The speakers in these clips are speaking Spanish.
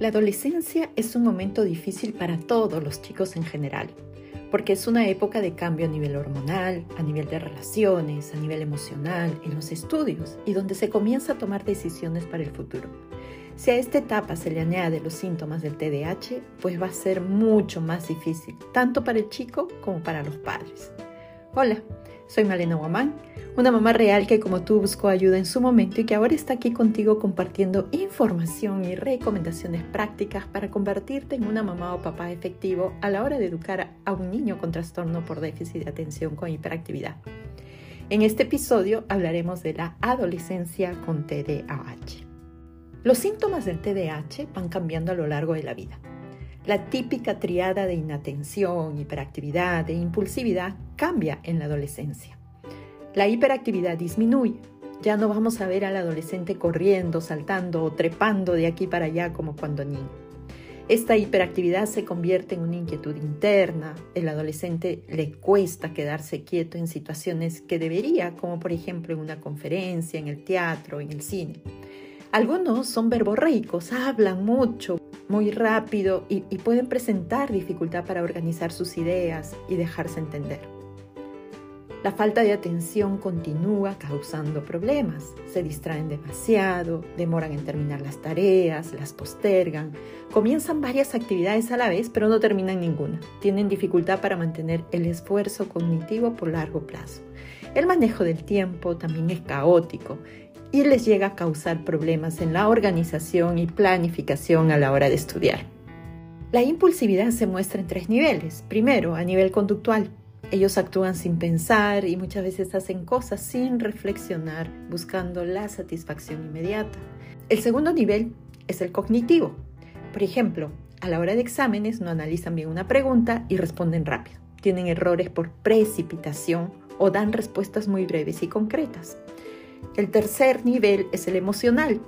La adolescencia es un momento difícil para todos los chicos en general, porque es una época de cambio a nivel hormonal, a nivel de relaciones, a nivel emocional, en los estudios y donde se comienza a tomar decisiones para el futuro. Si a esta etapa se le añade los síntomas del TDAH, pues va a ser mucho más difícil, tanto para el chico como para los padres. Hola, soy Malena Guamán, una mamá real que como tú buscó ayuda en su momento y que ahora está aquí contigo compartiendo información y recomendaciones prácticas para convertirte en una mamá o papá efectivo a la hora de educar a un niño con trastorno por déficit de atención con hiperactividad. En este episodio hablaremos de la adolescencia con TDAH. Los síntomas del TDAH van cambiando a lo largo de la vida. La típica triada de inatención, hiperactividad e impulsividad cambia en la adolescencia. La hiperactividad disminuye. Ya no vamos a ver al adolescente corriendo, saltando o trepando de aquí para allá como cuando niño. Esta hiperactividad se convierte en una inquietud interna. El adolescente le cuesta quedarse quieto en situaciones que debería, como por ejemplo en una conferencia, en el teatro, en el cine. Algunos son verborreicos, hablan mucho, muy rápido y, pueden presentar dificultad para organizar sus ideas y dejarse entender. La falta de atención continúa causando problemas. Se distraen demasiado, demoran en terminar las tareas, las postergan, comienzan varias actividades a la vez pero no terminan ninguna. Tienen dificultad para mantener el esfuerzo cognitivo por largo plazo. El manejo del tiempo también es caótico y les llega a causar problemas en la organización y planificación a la hora de estudiar. La impulsividad se muestra en tres niveles. Primero, a nivel conductual. Ellos actúan sin pensar y muchas veces hacen cosas sin reflexionar, buscando la satisfacción inmediata. El segundo nivel es el cognitivo. Por ejemplo, a la hora de exámenes no analizan bien una pregunta y responden rápido. Tienen errores por precipitación o dan respuestas muy breves y concretas. El tercer nivel es el emocional.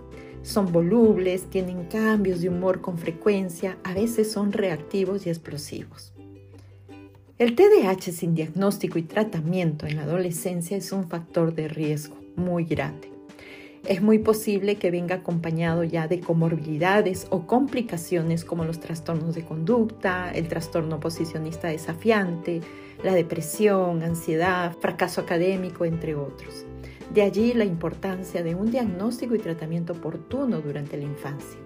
Son volubles, tienen cambios de humor con frecuencia, a veces son reactivos y explosivos. El TDAH sin diagnóstico y tratamiento en la adolescencia es un factor de riesgo muy grande. Es muy posible que venga acompañado ya de comorbilidades o complicaciones como los trastornos de conducta, el trastorno posicionista desafiante, la depresión, ansiedad, fracaso académico, entre otros. De allí la importancia de un diagnóstico y tratamiento oportuno durante la infancia.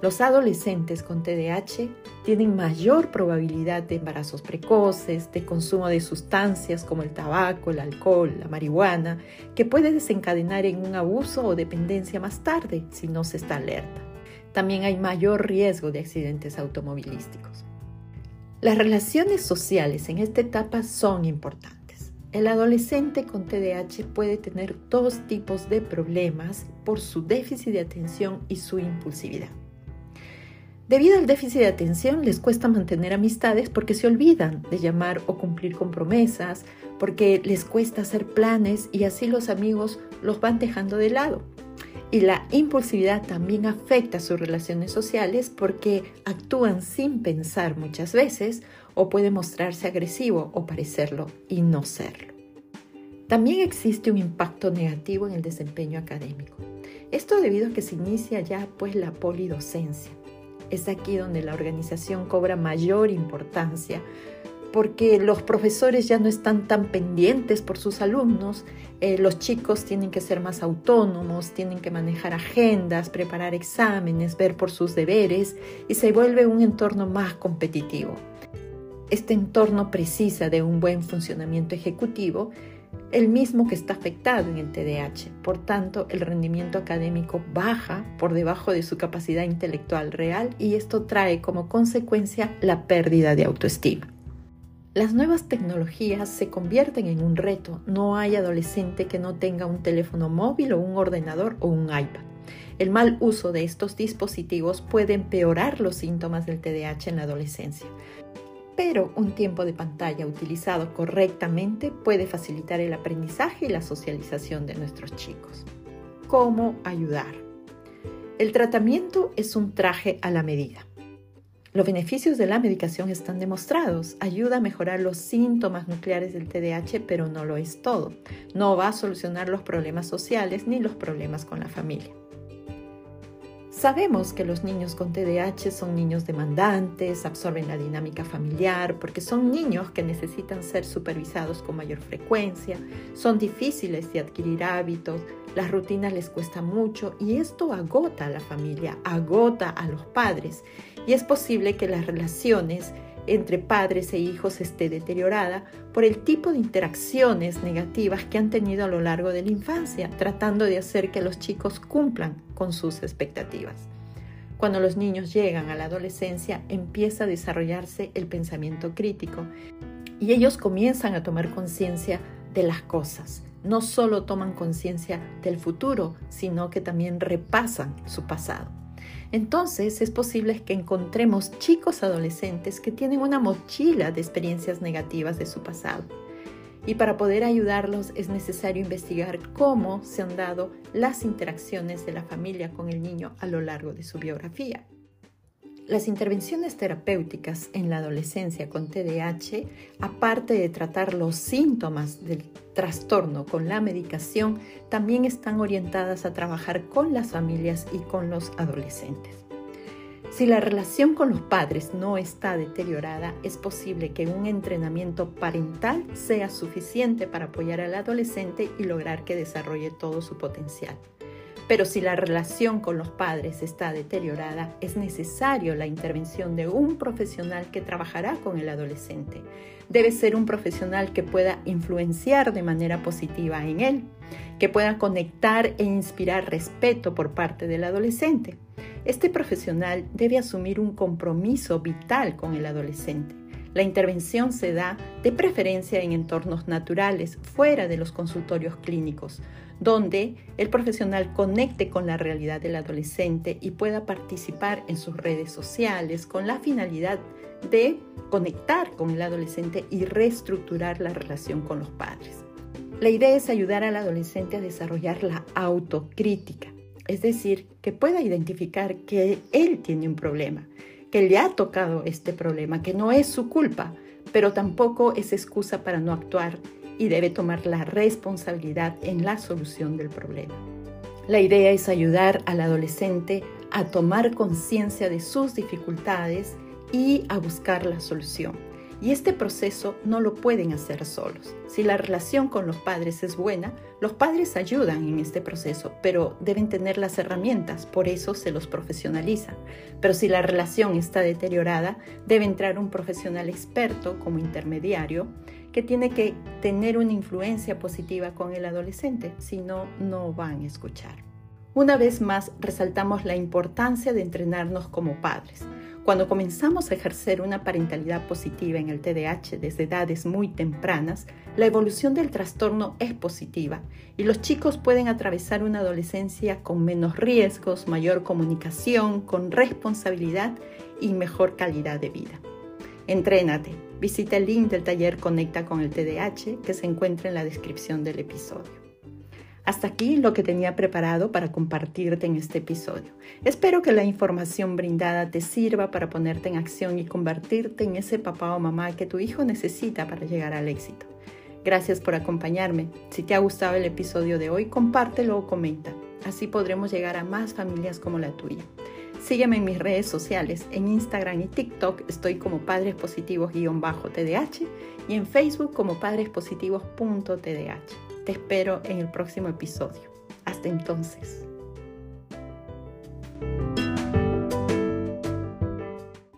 Los adolescentes con TDAH tienen mayor probabilidad de embarazos precoces, de consumo de sustancias como el tabaco, el alcohol, la marihuana, que puede desencadenar en un abuso o dependencia más tarde si no se está alerta. También hay mayor riesgo de accidentes automovilísticos. Las relaciones sociales en esta etapa son importantes. El adolescente con TDAH puede tener dos tipos de problemas por su déficit de atención y su impulsividad. Debido al déficit de atención les cuesta mantener amistades porque se olvidan de llamar o cumplir con promesas, porque les cuesta hacer planes y así los amigos los van dejando de lado. Y la impulsividad también afecta sus relaciones sociales porque actúan sin pensar muchas veces o puede mostrarse agresivo o parecerlo y no serlo. También existe un impacto negativo en el desempeño académico. Esto debido a que se inicia ya pues la polidocencia. Es aquí donde la organización cobra mayor importancia porque los profesores ya no están tan pendientes por sus alumnos, eh, los chicos tienen que ser más autónomos, tienen que manejar agendas, preparar exámenes, ver por sus deberes y se vuelve un entorno más competitivo. Este entorno precisa de un buen funcionamiento ejecutivo, el mismo que está afectado en el TDAH. Por tanto, el rendimiento académico baja por debajo de su capacidad intelectual real y esto trae como consecuencia la pérdida de autoestima. Las nuevas tecnologías se convierten en un reto. No hay adolescente que no tenga un teléfono móvil o un ordenador o un iPad. El mal uso de estos dispositivos puede empeorar los síntomas del TDAH en la adolescencia pero un tiempo de pantalla utilizado correctamente puede facilitar el aprendizaje y la socialización de nuestros chicos. ¿Cómo ayudar? El tratamiento es un traje a la medida. Los beneficios de la medicación están demostrados. Ayuda a mejorar los síntomas nucleares del TDAH, pero no lo es todo. No va a solucionar los problemas sociales ni los problemas con la familia. Sabemos que los niños con TDAH son niños demandantes, absorben la dinámica familiar, porque son niños que necesitan ser supervisados con mayor frecuencia, son difíciles de adquirir hábitos, las rutinas les cuesta mucho y esto agota a la familia, agota a los padres. Y es posible que las relaciones entre padres e hijos esté deteriorada por el tipo de interacciones negativas que han tenido a lo largo de la infancia, tratando de hacer que los chicos cumplan con sus expectativas. Cuando los niños llegan a la adolescencia empieza a desarrollarse el pensamiento crítico y ellos comienzan a tomar conciencia de las cosas. No solo toman conciencia del futuro, sino que también repasan su pasado entonces es posible que encontremos chicos adolescentes que tienen una mochila de experiencias negativas de su pasado. Y para poder ayudarlos es necesario investigar cómo se han dado las interacciones de la familia con el niño a lo largo de su biografía. Las intervenciones terapéuticas en la adolescencia con TDAH, aparte de tratar los síntomas del trastorno con la medicación, también están orientadas a trabajar con las familias y con los adolescentes. Si la relación con los padres no está deteriorada, es posible que un entrenamiento parental sea suficiente para apoyar al adolescente y lograr que desarrolle todo su potencial. Pero si la relación con los padres está deteriorada, es necesario la intervención de un profesional que trabajará con el adolescente. Debe ser un profesional que pueda influenciar de manera positiva en él, que pueda conectar e inspirar respeto por parte del adolescente. Este profesional debe asumir un compromiso vital con el adolescente. La intervención se da de preferencia en entornos naturales, fuera de los consultorios clínicos, donde el profesional conecte con la realidad del adolescente y pueda participar en sus redes sociales con la finalidad de conectar con el adolescente y reestructurar la relación con los padres. La idea es ayudar al adolescente a desarrollar la autocrítica, es decir, que pueda identificar que él tiene un problema, que le ha tocado este problema, que no es su culpa, pero tampoco es excusa para no actuar y debe tomar la responsabilidad en la solución del problema. La idea es ayudar al adolescente a tomar conciencia de sus dificultades y a buscar la solución. Y este proceso no lo pueden hacer solos. Si la relación con los padres es buena, los padres ayudan en este proceso, pero deben tener las herramientas, por eso se los profesionaliza. Pero si la relación está deteriorada, debe entrar un profesional experto como intermediario que tiene que tener una influencia positiva con el adolescente, si no, no van a escuchar. Una vez más, resaltamos la importancia de entrenarnos como padres. Cuando comenzamos a ejercer una parentalidad positiva en el TDAH desde edades muy tempranas, la evolución del trastorno es positiva y los chicos pueden atravesar una adolescencia con menos riesgos, mayor comunicación, con responsabilidad y mejor calidad de vida. Entrénate. Visita el link del taller Conecta con el TDAH que se encuentra en la descripción del episodio. Hasta aquí lo que tenía preparado para compartirte en este episodio. Espero que la información brindada te sirva para ponerte en acción y convertirte en ese papá o mamá que tu hijo necesita para llegar al éxito. Gracias por acompañarme. Si te ha gustado el episodio de hoy, compártelo o comenta. Así podremos llegar a más familias como la tuya. Sígueme en mis redes sociales. En Instagram y TikTok estoy como Padres Positivos-TDH y en Facebook como padrespositivos.tdh. Te espero en el próximo episodio. Hasta entonces.